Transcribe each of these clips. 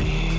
Yeah.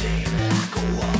seem like a